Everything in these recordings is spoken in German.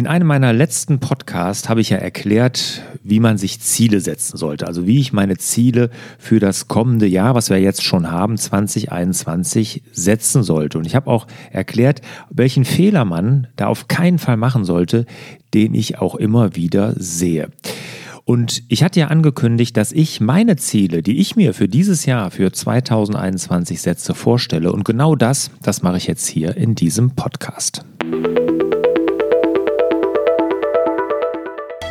In einem meiner letzten Podcasts habe ich ja erklärt, wie man sich Ziele setzen sollte. Also wie ich meine Ziele für das kommende Jahr, was wir jetzt schon haben, 2021, setzen sollte. Und ich habe auch erklärt, welchen Fehler man da auf keinen Fall machen sollte, den ich auch immer wieder sehe. Und ich hatte ja angekündigt, dass ich meine Ziele, die ich mir für dieses Jahr, für 2021 setze, vorstelle. Und genau das, das mache ich jetzt hier in diesem Podcast.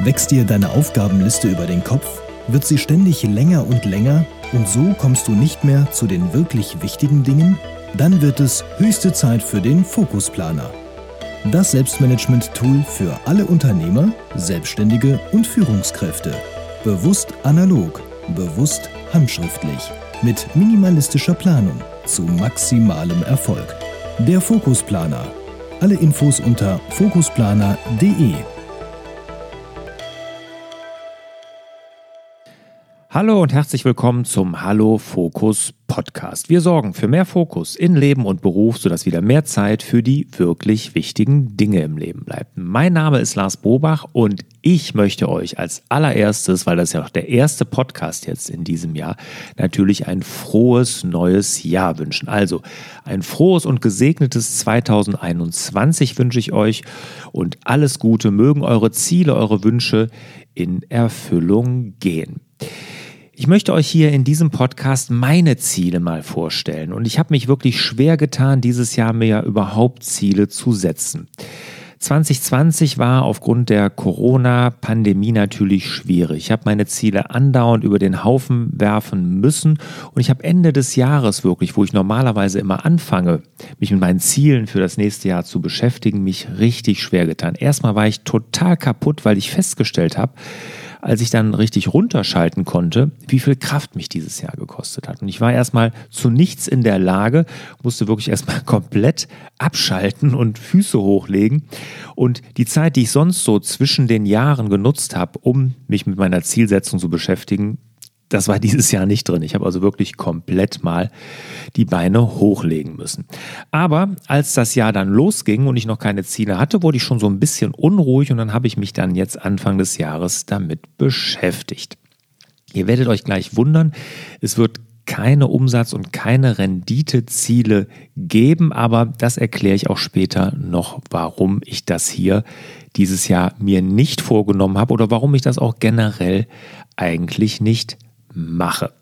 Wächst dir deine Aufgabenliste über den Kopf? Wird sie ständig länger und länger und so kommst du nicht mehr zu den wirklich wichtigen Dingen? Dann wird es höchste Zeit für den Fokusplaner. Das Selbstmanagement-Tool für alle Unternehmer, Selbstständige und Führungskräfte. Bewusst analog, bewusst handschriftlich, mit minimalistischer Planung zu maximalem Erfolg. Der Fokusplaner. Alle Infos unter fokusplaner.de. Hallo und herzlich willkommen zum Hallo Fokus Podcast. Wir sorgen für mehr Fokus in Leben und Beruf, sodass wieder mehr Zeit für die wirklich wichtigen Dinge im Leben bleibt. Mein Name ist Lars Bobach und ich möchte euch als allererstes, weil das ja auch der erste Podcast jetzt in diesem Jahr, natürlich ein frohes neues Jahr wünschen. Also ein frohes und gesegnetes 2021 wünsche ich euch und alles Gute, mögen eure Ziele, eure Wünsche in Erfüllung gehen. Ich möchte euch hier in diesem Podcast meine Ziele mal vorstellen. Und ich habe mich wirklich schwer getan, dieses Jahr mir überhaupt Ziele zu setzen. 2020 war aufgrund der Corona-Pandemie natürlich schwierig. Ich habe meine Ziele andauernd über den Haufen werfen müssen und ich habe Ende des Jahres wirklich, wo ich normalerweise immer anfange, mich mit meinen Zielen für das nächste Jahr zu beschäftigen, mich richtig schwer getan. Erstmal war ich total kaputt, weil ich festgestellt habe, als ich dann richtig runterschalten konnte, wie viel Kraft mich dieses Jahr gekostet hat. Und ich war erstmal zu nichts in der Lage, musste wirklich erstmal komplett abschalten und Füße hochlegen. Und die Zeit, die ich sonst so zwischen den Jahren genutzt habe, um mich mit meiner Zielsetzung zu beschäftigen, das war dieses Jahr nicht drin. Ich habe also wirklich komplett mal die Beine hochlegen müssen. Aber als das Jahr dann losging und ich noch keine Ziele hatte, wurde ich schon so ein bisschen unruhig und dann habe ich mich dann jetzt Anfang des Jahres damit beschäftigt. Ihr werdet euch gleich wundern, es wird keine Umsatz- und keine Renditeziele geben, aber das erkläre ich auch später noch, warum ich das hier dieses Jahr mir nicht vorgenommen habe oder warum ich das auch generell eigentlich nicht mache.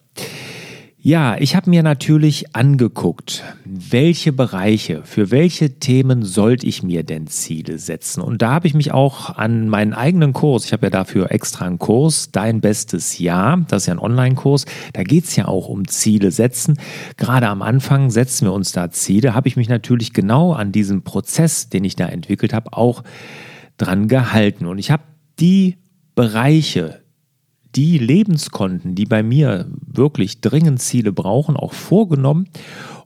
Ja, ich habe mir natürlich angeguckt, welche Bereiche, für welche Themen sollte ich mir denn Ziele setzen. Und da habe ich mich auch an meinen eigenen Kurs, ich habe ja dafür extra einen Kurs, Dein bestes Jahr, das ist ja ein Online-Kurs, da geht es ja auch um Ziele setzen. Gerade am Anfang setzen wir uns da Ziele, habe ich mich natürlich genau an diesem Prozess, den ich da entwickelt habe, auch dran gehalten. Und ich habe die Bereiche, die Lebenskonten, die bei mir wirklich dringend Ziele brauchen, auch vorgenommen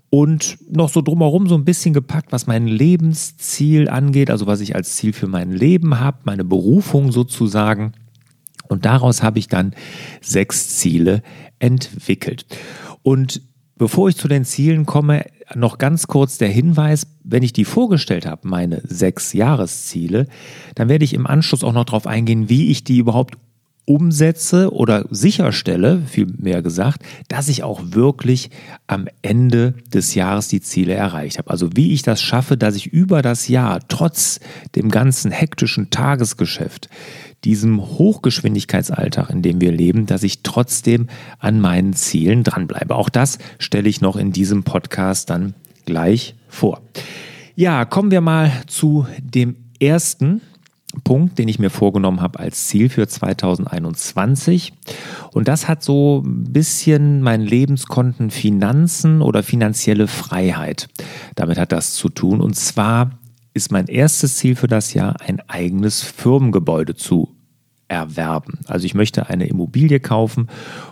und noch so drumherum so ein bisschen gepackt, was mein Lebensziel angeht, also was ich als Ziel für mein Leben habe, meine Berufung sozusagen. Und daraus habe ich dann sechs Ziele entwickelt. Und bevor ich zu den Zielen komme, noch ganz kurz der Hinweis, wenn ich die vorgestellt habe, meine sechs Jahresziele, dann werde ich im Anschluss auch noch darauf eingehen, wie ich die überhaupt umsetze oder sicherstelle, viel mehr gesagt, dass ich auch wirklich am Ende des Jahres die Ziele erreicht habe. Also wie ich das schaffe, dass ich über das Jahr trotz dem ganzen hektischen Tagesgeschäft, diesem Hochgeschwindigkeitsalltag, in dem wir leben, dass ich trotzdem an meinen Zielen dranbleibe. Auch das stelle ich noch in diesem Podcast dann gleich vor. Ja, kommen wir mal zu dem ersten Punkt, den ich mir vorgenommen habe als Ziel für 2021. Und das hat so ein bisschen mein Lebenskonten Finanzen oder finanzielle Freiheit. Damit hat das zu tun. Und zwar ist mein erstes Ziel für das Jahr, ein eigenes Firmengebäude zu erwerben. Also ich möchte eine Immobilie kaufen,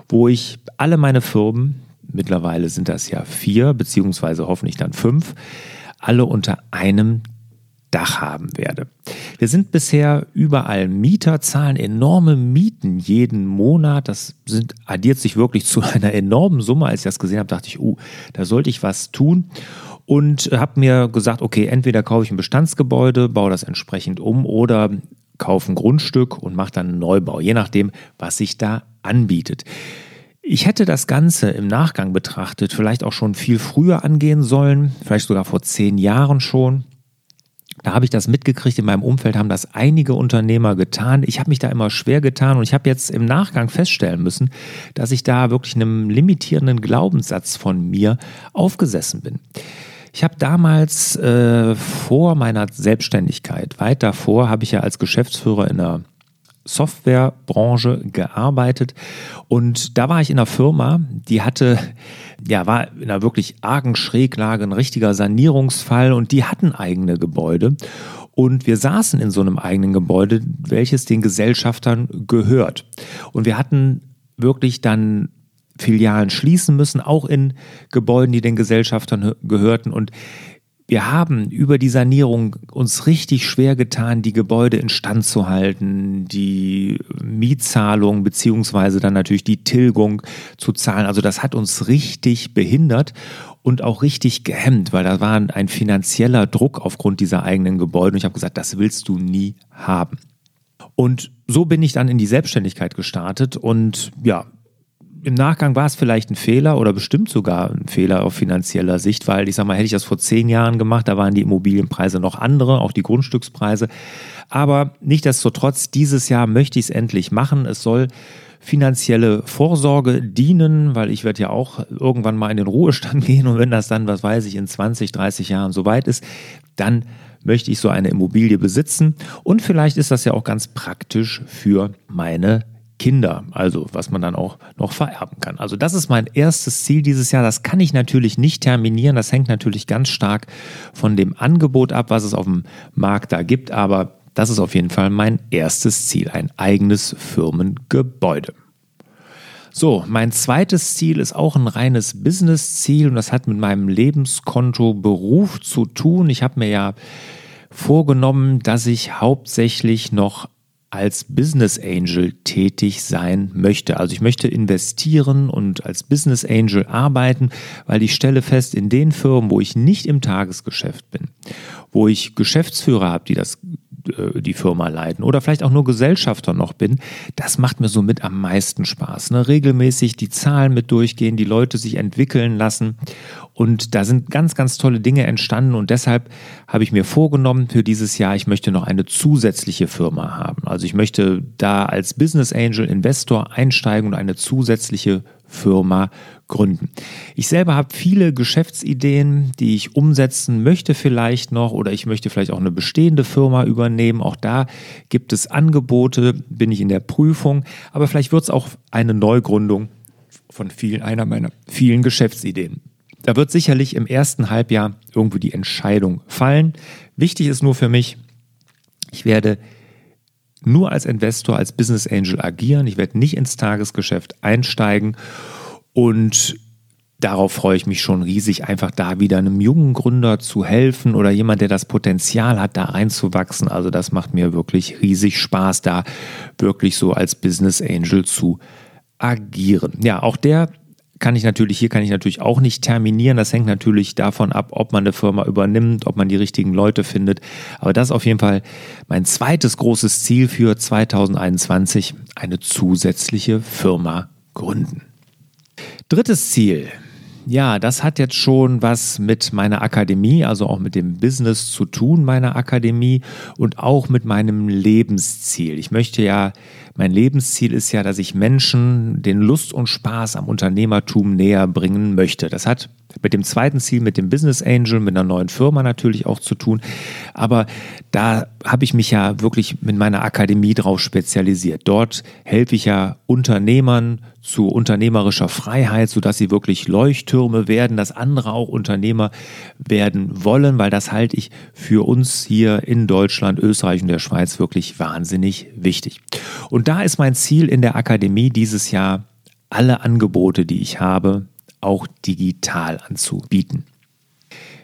wo ich alle meine Firmen, mittlerweile sind das ja vier, beziehungsweise hoffentlich dann fünf, alle unter einem Dach haben werde. Wir sind bisher überall Mieter, zahlen enorme Mieten jeden Monat. Das sind, addiert sich wirklich zu einer enormen Summe. Als ich das gesehen habe, dachte ich, uh, da sollte ich was tun. und habe mir gesagt, okay, entweder kaufe ich ein Bestandsgebäude, baue das entsprechend um oder kaufe ein Grundstück und mache dann einen Neubau, je nachdem, was sich da anbietet. Ich hätte das Ganze im Nachgang betrachtet vielleicht auch schon viel früher angehen sollen, vielleicht sogar vor zehn Jahren schon. Da habe ich das mitgekriegt, in meinem Umfeld haben das einige Unternehmer getan. Ich habe mich da immer schwer getan und ich habe jetzt im Nachgang feststellen müssen, dass ich da wirklich einem limitierenden Glaubenssatz von mir aufgesessen bin. Ich habe damals äh, vor meiner Selbstständigkeit, weit davor, habe ich ja als Geschäftsführer in der Softwarebranche gearbeitet und da war ich in einer Firma, die hatte, ja, war in einer wirklich argen Schräglage, ein richtiger Sanierungsfall und die hatten eigene Gebäude und wir saßen in so einem eigenen Gebäude, welches den Gesellschaftern gehört. Und wir hatten wirklich dann Filialen schließen müssen, auch in Gebäuden, die den Gesellschaftern gehörten. Und wir haben über die Sanierung uns richtig schwer getan, die Gebäude instand zu halten, die Mietzahlung beziehungsweise dann natürlich die Tilgung zu zahlen. Also das hat uns richtig behindert und auch richtig gehemmt, weil da war ein finanzieller Druck aufgrund dieser eigenen Gebäude. Und ich habe gesagt, das willst du nie haben. Und so bin ich dann in die Selbstständigkeit gestartet und ja, im Nachgang war es vielleicht ein Fehler oder bestimmt sogar ein Fehler auf finanzieller Sicht, weil ich sag mal, hätte ich das vor zehn Jahren gemacht, da waren die Immobilienpreise noch andere, auch die Grundstückspreise. Aber nichtsdestotrotz, dieses Jahr möchte ich es endlich machen. Es soll finanzielle Vorsorge dienen, weil ich werde ja auch irgendwann mal in den Ruhestand gehen und wenn das dann, was weiß ich, in 20, 30 Jahren soweit ist, dann möchte ich so eine Immobilie besitzen und vielleicht ist das ja auch ganz praktisch für meine Kinder, also was man dann auch noch vererben kann. Also das ist mein erstes Ziel dieses Jahr. Das kann ich natürlich nicht terminieren. Das hängt natürlich ganz stark von dem Angebot ab, was es auf dem Markt da gibt. Aber das ist auf jeden Fall mein erstes Ziel, ein eigenes Firmengebäude. So, mein zweites Ziel ist auch ein reines Business-Ziel und das hat mit meinem Lebenskonto Beruf zu tun. Ich habe mir ja vorgenommen, dass ich hauptsächlich noch als Business Angel tätig sein möchte. Also ich möchte investieren und als Business Angel arbeiten, weil ich stelle fest, in den Firmen, wo ich nicht im Tagesgeschäft bin, wo ich Geschäftsführer habe, die das äh, die Firma leiten oder vielleicht auch nur Gesellschafter noch bin, das macht mir somit am meisten Spaß. Ne? Regelmäßig die Zahlen mit durchgehen, die Leute sich entwickeln lassen und da sind ganz, ganz tolle Dinge entstanden und deshalb habe ich mir vorgenommen für dieses Jahr, ich möchte noch eine zusätzliche Firma haben. Also ich möchte da als Business Angel Investor einsteigen und eine zusätzliche Firma gründen. Ich selber habe viele Geschäftsideen, die ich umsetzen möchte vielleicht noch oder ich möchte vielleicht auch eine bestehende Firma übernehmen. Auch da gibt es Angebote, bin ich in der Prüfung, aber vielleicht wird es auch eine Neugründung von vielen, einer meiner vielen Geschäftsideen. Da wird sicherlich im ersten Halbjahr irgendwo die Entscheidung fallen. Wichtig ist nur für mich, ich werde nur als Investor, als Business Angel agieren. Ich werde nicht ins Tagesgeschäft einsteigen und darauf freue ich mich schon riesig, einfach da wieder einem jungen Gründer zu helfen oder jemand, der das Potenzial hat, da reinzuwachsen. Also das macht mir wirklich riesig Spaß, da wirklich so als Business Angel zu agieren. Ja, auch der kann ich natürlich, hier kann ich natürlich auch nicht terminieren. Das hängt natürlich davon ab, ob man eine Firma übernimmt, ob man die richtigen Leute findet. Aber das ist auf jeden Fall mein zweites großes Ziel für 2021, eine zusätzliche Firma gründen. Drittes Ziel. Ja, das hat jetzt schon was mit meiner Akademie, also auch mit dem Business zu tun, meiner Akademie und auch mit meinem Lebensziel. Ich möchte ja, mein Lebensziel ist ja, dass ich Menschen den Lust und Spaß am Unternehmertum näher bringen möchte. Das hat mit dem zweiten Ziel, mit dem Business Angel, mit einer neuen Firma natürlich auch zu tun. Aber da habe ich mich ja wirklich mit meiner Akademie drauf spezialisiert. Dort helfe ich ja Unternehmern zu unternehmerischer Freiheit, sodass sie wirklich Leuchttürme werden, dass andere auch Unternehmer werden wollen, weil das halte ich für uns hier in Deutschland, Österreich und der Schweiz wirklich wahnsinnig wichtig. Und da ist mein Ziel in der Akademie dieses Jahr, alle Angebote, die ich habe, auch digital anzubieten.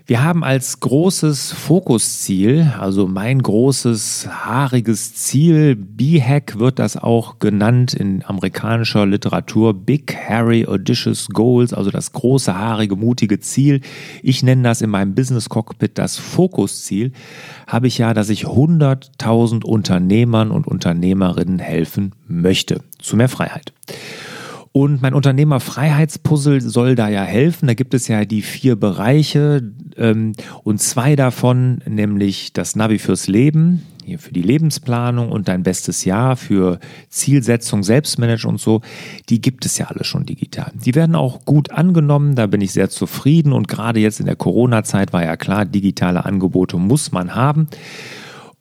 Wir haben als großes Fokusziel, also mein großes haariges Ziel, B-Hack wird das auch genannt in amerikanischer Literatur, Big Hairy Audacious Goals, also das große haarige mutige Ziel. Ich nenne das in meinem Business Cockpit das Fokusziel, habe ich ja, dass ich 100.000 Unternehmern und Unternehmerinnen helfen möchte zu mehr Freiheit. Und mein Unternehmerfreiheitspuzzle soll da ja helfen. Da gibt es ja die vier Bereiche ähm, und zwei davon, nämlich das Navi fürs Leben, hier für die Lebensplanung und dein bestes Jahr für Zielsetzung, Selbstmanagement und so, die gibt es ja alle schon digital. Die werden auch gut angenommen, da bin ich sehr zufrieden und gerade jetzt in der Corona-Zeit war ja klar, digitale Angebote muss man haben.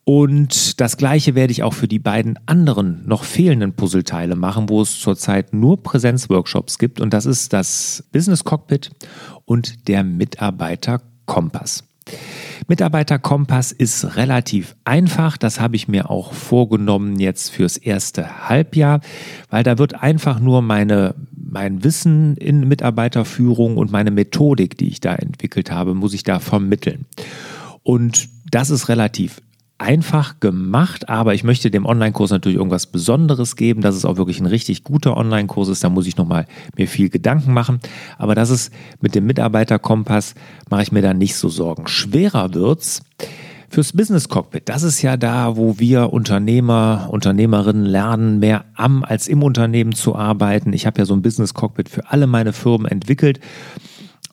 Und das gleiche werde ich auch für die beiden anderen noch fehlenden Puzzleteile machen, wo es zurzeit nur Präsenzworkshops gibt. Und das ist das Business Cockpit und der Mitarbeiter Kompass. Mitarbeiter Kompass ist relativ einfach. Das habe ich mir auch vorgenommen jetzt fürs erste Halbjahr, weil da wird einfach nur meine, mein Wissen in Mitarbeiterführung und meine Methodik, die ich da entwickelt habe, muss ich da vermitteln. Und das ist relativ einfach gemacht, aber ich möchte dem Online-Kurs natürlich irgendwas Besonderes geben, dass es auch wirklich ein richtig guter Online-Kurs ist. Da muss ich nochmal mir viel Gedanken machen. Aber das ist mit dem Mitarbeiterkompass, mache ich mir da nicht so Sorgen. Schwerer wird's fürs Business Cockpit. Das ist ja da, wo wir Unternehmer, Unternehmerinnen lernen, mehr am als im Unternehmen zu arbeiten. Ich habe ja so ein Business Cockpit für alle meine Firmen entwickelt.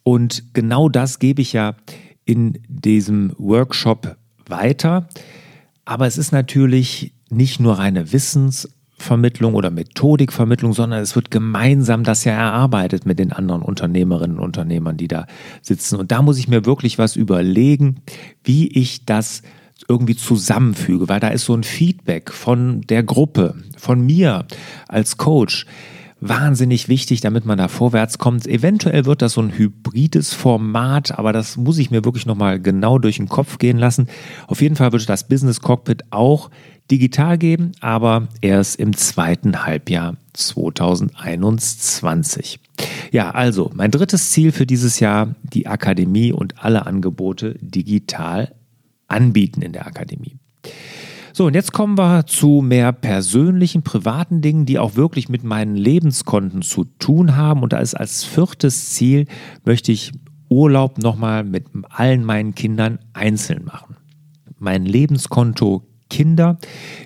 Und genau das gebe ich ja in diesem Workshop weiter. Aber es ist natürlich nicht nur reine Wissensvermittlung oder Methodikvermittlung, sondern es wird gemeinsam das ja erarbeitet mit den anderen Unternehmerinnen und Unternehmern, die da sitzen. Und da muss ich mir wirklich was überlegen, wie ich das irgendwie zusammenfüge, weil da ist so ein Feedback von der Gruppe, von mir als Coach wahnsinnig wichtig, damit man da vorwärts kommt. Eventuell wird das so ein hybrides Format, aber das muss ich mir wirklich nochmal genau durch den Kopf gehen lassen. Auf jeden Fall wird das Business Cockpit auch digital geben, aber erst im zweiten Halbjahr 2021. Ja, also mein drittes Ziel für dieses Jahr, die Akademie und alle Angebote digital anbieten in der Akademie. So, und jetzt kommen wir zu mehr persönlichen, privaten Dingen, die auch wirklich mit meinen Lebenskonten zu tun haben. Und da ist als viertes Ziel, möchte ich Urlaub nochmal mit allen meinen Kindern einzeln machen. Mein Lebenskonto Kinder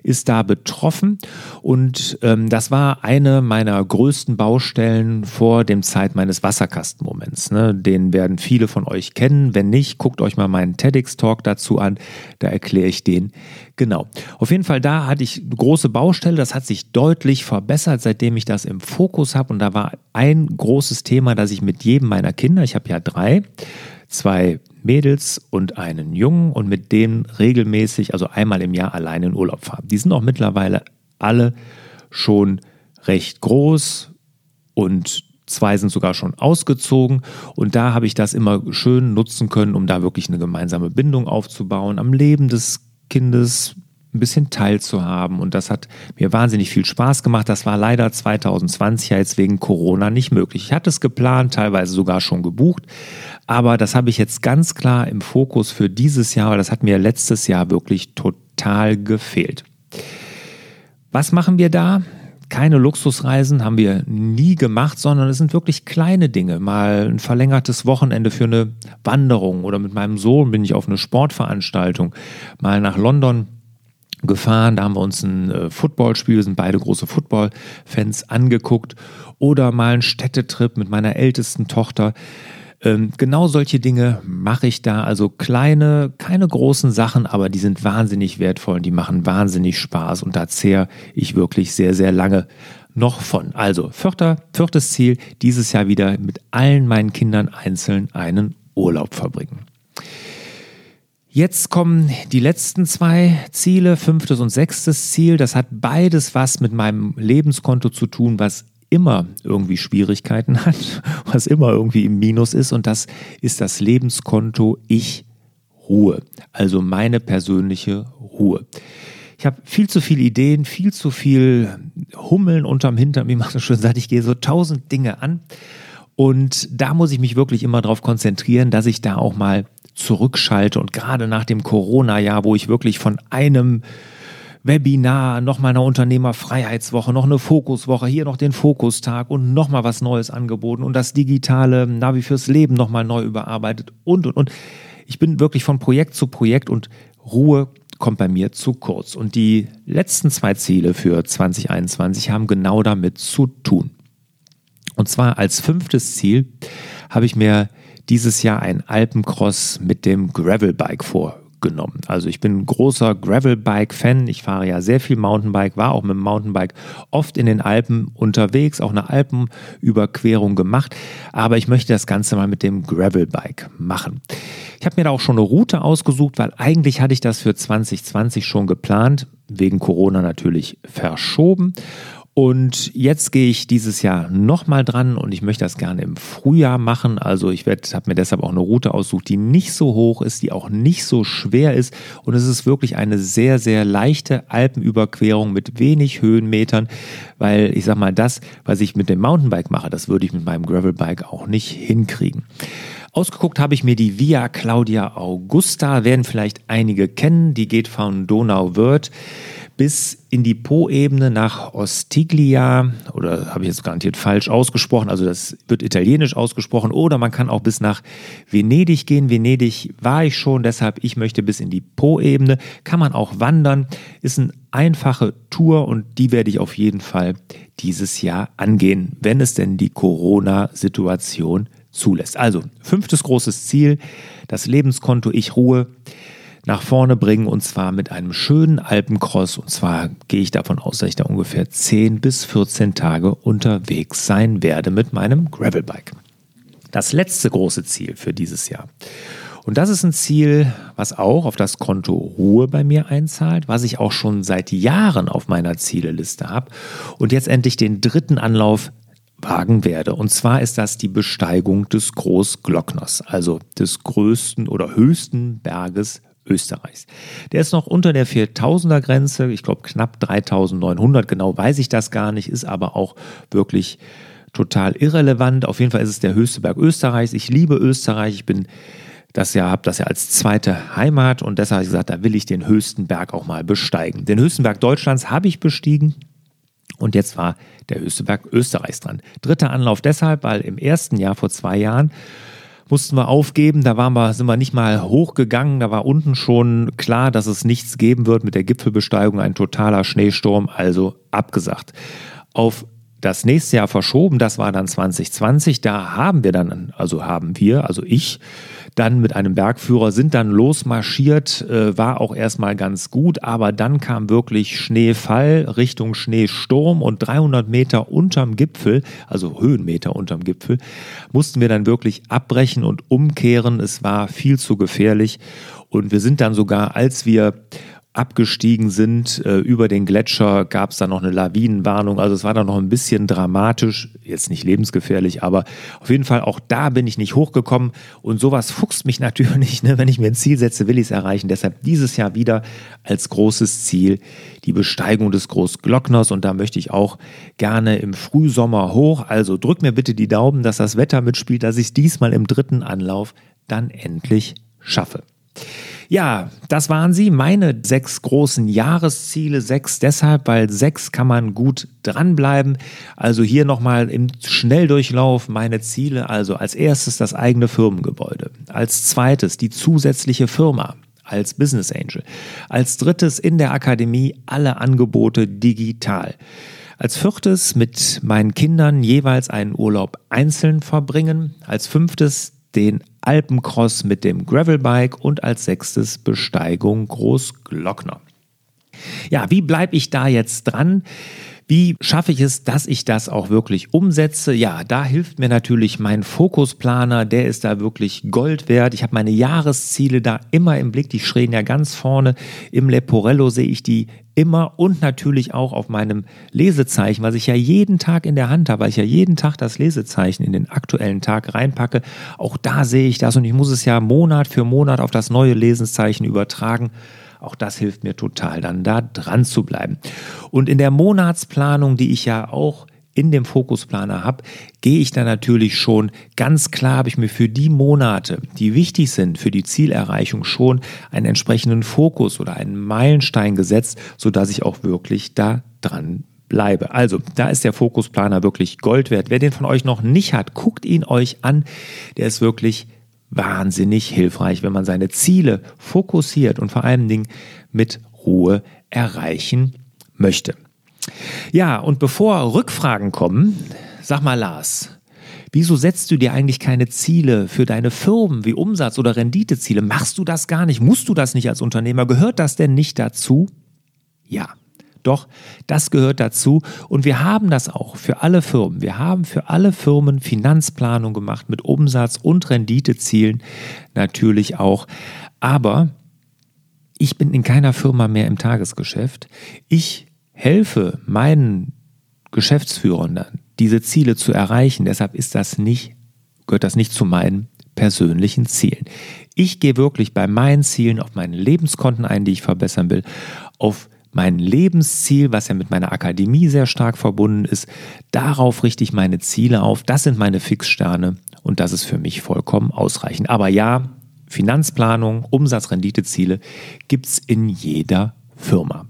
ist da betroffen und ähm, das war eine meiner größten Baustellen vor dem Zeit meines Wasserkastenmoments. Ne? Den werden viele von euch kennen. Wenn nicht, guckt euch mal meinen TEDx-Talk dazu an. Da erkläre ich den genau. Auf jeden Fall, da hatte ich eine große Baustelle. Das hat sich deutlich verbessert, seitdem ich das im Fokus habe. Und da war ein großes Thema, dass ich mit jedem meiner Kinder, ich habe ja drei, zwei Mädels und einen Jungen und mit denen regelmäßig, also einmal im Jahr alleine in Urlaub fahren. Die sind auch mittlerweile alle schon recht groß und zwei sind sogar schon ausgezogen und da habe ich das immer schön nutzen können, um da wirklich eine gemeinsame Bindung aufzubauen, am Leben des Kindes ein bisschen teilzuhaben. Und das hat mir wahnsinnig viel Spaß gemacht. Das war leider 2020 ja jetzt wegen Corona nicht möglich. Ich hatte es geplant, teilweise sogar schon gebucht. Aber das habe ich jetzt ganz klar im Fokus für dieses Jahr, weil das hat mir letztes Jahr wirklich total gefehlt. Was machen wir da? Keine Luxusreisen haben wir nie gemacht, sondern es sind wirklich kleine Dinge. Mal ein verlängertes Wochenende für eine Wanderung oder mit meinem Sohn bin ich auf eine Sportveranstaltung. Mal nach London gefahren. Da haben wir uns ein äh, Footballspiel, sind beide große Football-Fans, angeguckt. Oder mal einen Städtetrip mit meiner ältesten Tochter. Ähm, genau solche Dinge mache ich da. Also kleine, keine großen Sachen, aber die sind wahnsinnig wertvoll und die machen wahnsinnig Spaß. Und da zehre ich wirklich sehr, sehr lange noch von. Also vierter, viertes Ziel, dieses Jahr wieder mit allen meinen Kindern einzeln einen Urlaub verbringen. Jetzt kommen die letzten zwei Ziele, fünftes und sechstes Ziel. Das hat beides was mit meinem Lebenskonto zu tun, was immer irgendwie Schwierigkeiten hat, was immer irgendwie im Minus ist. Und das ist das Lebenskonto Ich Ruhe. Also meine persönliche Ruhe. Ich habe viel zu viele Ideen, viel zu viel Hummeln unterm Hintern, wie man so schön sagt. Ich gehe so tausend Dinge an. Und da muss ich mich wirklich immer darauf konzentrieren, dass ich da auch mal zurückschalte und gerade nach dem Corona-Jahr, wo ich wirklich von einem Webinar, nochmal eine Unternehmerfreiheitswoche, noch eine Fokuswoche, hier noch den Fokustag und nochmal was Neues angeboten und das digitale Navi fürs Leben nochmal neu überarbeitet und, und, und. Ich bin wirklich von Projekt zu Projekt und Ruhe kommt bei mir zu kurz. Und die letzten zwei Ziele für 2021 haben genau damit zu tun. Und zwar als fünftes Ziel habe ich mir dieses Jahr ein Alpencross mit dem Gravelbike vor, genommen. Also ich bin großer Gravelbike-Fan. Ich fahre ja sehr viel Mountainbike, war auch mit dem Mountainbike oft in den Alpen unterwegs, auch eine Alpenüberquerung gemacht. Aber ich möchte das Ganze mal mit dem Gravelbike machen. Ich habe mir da auch schon eine Route ausgesucht, weil eigentlich hatte ich das für 2020 schon geplant, wegen Corona natürlich verschoben. Und jetzt gehe ich dieses Jahr nochmal dran und ich möchte das gerne im Frühjahr machen. Also ich habe mir deshalb auch eine Route aussucht, die nicht so hoch ist, die auch nicht so schwer ist. Und es ist wirklich eine sehr, sehr leichte Alpenüberquerung mit wenig Höhenmetern, weil ich sage mal, das, was ich mit dem Mountainbike mache, das würde ich mit meinem Gravelbike auch nicht hinkriegen. Ausgeguckt habe ich mir die Via Claudia Augusta, werden vielleicht einige kennen. Die geht von Donauwörth bis in die Po-Ebene nach Ostiglia, oder habe ich jetzt garantiert falsch ausgesprochen, also das wird italienisch ausgesprochen, oder man kann auch bis nach Venedig gehen. Venedig war ich schon, deshalb ich möchte bis in die Po-Ebene. Kann man auch wandern, ist eine einfache Tour und die werde ich auf jeden Fall dieses Jahr angehen, wenn es denn die Corona-Situation zulässt. Also, fünftes großes Ziel, das Lebenskonto Ich Ruhe nach vorne bringen und zwar mit einem schönen Alpencross. Und zwar gehe ich davon aus, dass ich da ungefähr 10 bis 14 Tage unterwegs sein werde mit meinem Gravelbike. Das letzte große Ziel für dieses Jahr. Und das ist ein Ziel, was auch auf das Konto Ruhe bei mir einzahlt, was ich auch schon seit Jahren auf meiner Zieleliste habe und jetzt endlich den dritten Anlauf wagen werde. Und zwar ist das die Besteigung des Großglockners, also des größten oder höchsten Berges Österreichs. Der ist noch unter der 4000er Grenze, ich glaube knapp 3900, genau weiß ich das gar nicht, ist aber auch wirklich total irrelevant. Auf jeden Fall ist es der höchste Berg Österreichs. Ich liebe Österreich, ich bin das ja, habe das ja als zweite Heimat und deshalb habe ich gesagt, da will ich den höchsten Berg auch mal besteigen. Den höchsten Berg Deutschlands habe ich bestiegen, und jetzt war der höchste Berg Österreichs dran. Dritter Anlauf deshalb, weil im ersten Jahr vor zwei Jahren mussten wir aufgeben. Da waren wir, sind wir nicht mal hochgegangen. Da war unten schon klar, dass es nichts geben wird mit der Gipfelbesteigung. Ein totaler Schneesturm, also abgesagt. Auf das nächste Jahr verschoben, das war dann 2020. Da haben wir dann, also haben wir, also ich, dann mit einem Bergführer sind dann losmarschiert, äh, war auch erstmal ganz gut, aber dann kam wirklich Schneefall Richtung Schneesturm und 300 Meter unterm Gipfel, also Höhenmeter unterm Gipfel, mussten wir dann wirklich abbrechen und umkehren. Es war viel zu gefährlich und wir sind dann sogar, als wir abgestiegen sind äh, über den Gletscher, gab es da noch eine Lawinenwarnung. Also es war dann noch ein bisschen dramatisch, jetzt nicht lebensgefährlich, aber auf jeden Fall auch da bin ich nicht hochgekommen. Und sowas fuchst mich natürlich, ne? wenn ich mir ein Ziel setze, will ich es erreichen. Deshalb dieses Jahr wieder als großes Ziel die Besteigung des Großglockners. Und da möchte ich auch gerne im Frühsommer hoch. Also drück mir bitte die Daumen, dass das Wetter mitspielt, dass ich es diesmal im dritten Anlauf dann endlich schaffe. Ja, das waren sie, meine sechs großen Jahresziele. Sechs deshalb, weil sechs kann man gut dranbleiben. Also hier nochmal im Schnelldurchlauf meine Ziele. Also als erstes das eigene Firmengebäude. Als zweites die zusätzliche Firma als Business Angel. Als drittes in der Akademie alle Angebote digital. Als viertes mit meinen Kindern jeweils einen Urlaub einzeln verbringen. Als fünftes den Alpencross mit dem Gravelbike und als sechstes Besteigung Großglockner. Ja, wie bleibe ich da jetzt dran? Wie schaffe ich es, dass ich das auch wirklich umsetze? Ja, da hilft mir natürlich mein Fokusplaner, der ist da wirklich Gold wert. Ich habe meine Jahresziele da immer im Blick, die stehen ja ganz vorne. Im Leporello sehe ich die immer und natürlich auch auf meinem Lesezeichen, was ich ja jeden Tag in der Hand habe, weil ich ja jeden Tag das Lesezeichen in den aktuellen Tag reinpacke. Auch da sehe ich das und ich muss es ja Monat für Monat auf das neue Lesezeichen übertragen. Auch das hilft mir total, dann da dran zu bleiben. Und in der Monatsplanung, die ich ja auch in dem Fokusplaner habe, gehe ich da natürlich schon ganz klar, habe ich mir für die Monate, die wichtig sind für die Zielerreichung, schon einen entsprechenden Fokus oder einen Meilenstein gesetzt, sodass ich auch wirklich da dran bleibe. Also, da ist der Fokusplaner wirklich Gold wert. Wer den von euch noch nicht hat, guckt ihn euch an. Der ist wirklich wahnsinnig hilfreich, wenn man seine Ziele fokussiert und vor allen Dingen mit Ruhe erreichen möchte. Ja, und bevor Rückfragen kommen, sag mal Lars, wieso setzt du dir eigentlich keine Ziele für deine Firmen wie Umsatz- oder Renditeziele? Machst du das gar nicht? Musst du das nicht als Unternehmer? Gehört das denn nicht dazu? Ja. Doch, das gehört dazu und wir haben das auch für alle Firmen. Wir haben für alle Firmen Finanzplanung gemacht mit Umsatz- und Renditezielen natürlich auch. Aber ich bin in keiner Firma mehr im Tagesgeschäft. Ich helfe meinen Geschäftsführern dann, diese Ziele zu erreichen. Deshalb ist das nicht, gehört das nicht zu meinen persönlichen Zielen. Ich gehe wirklich bei meinen Zielen auf meine Lebenskonten ein, die ich verbessern will, auf mein Lebensziel, was ja mit meiner Akademie sehr stark verbunden ist, darauf richte ich meine Ziele auf. Das sind meine Fixsterne und das ist für mich vollkommen ausreichend. Aber ja, Finanzplanung, Umsatzrenditeziele gibt es in jeder Firma.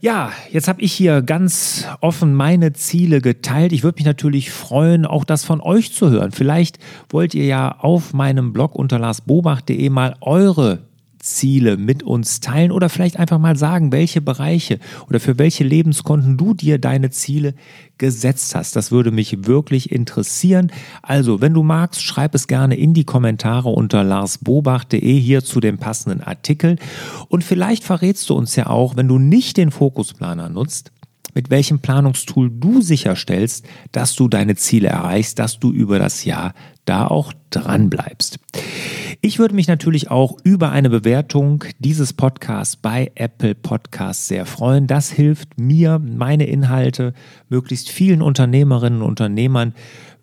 Ja, jetzt habe ich hier ganz offen meine Ziele geteilt. Ich würde mich natürlich freuen, auch das von euch zu hören. Vielleicht wollt ihr ja auf meinem Blog unter larsbobach.de mal eure Ziele mit uns teilen oder vielleicht einfach mal sagen, welche Bereiche oder für welche Lebenskonten du dir deine Ziele gesetzt hast. Das würde mich wirklich interessieren. Also, wenn du magst, schreib es gerne in die Kommentare unter larsbobach.de hier zu dem passenden Artikel. Und vielleicht verrätst du uns ja auch, wenn du nicht den Fokusplaner nutzt, mit welchem Planungstool du sicherstellst, dass du deine Ziele erreichst, dass du über das Jahr da auch dran bleibst. Ich würde mich natürlich auch über eine Bewertung dieses Podcasts bei Apple Podcasts sehr freuen. Das hilft mir, meine Inhalte möglichst vielen Unternehmerinnen und Unternehmern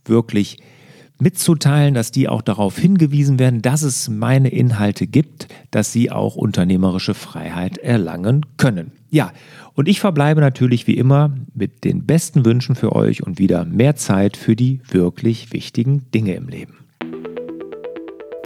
wirklich mitzuteilen, dass die auch darauf hingewiesen werden, dass es meine Inhalte gibt, dass sie auch unternehmerische Freiheit erlangen können. Ja, und ich verbleibe natürlich wie immer mit den besten Wünschen für euch und wieder mehr Zeit für die wirklich wichtigen Dinge im Leben.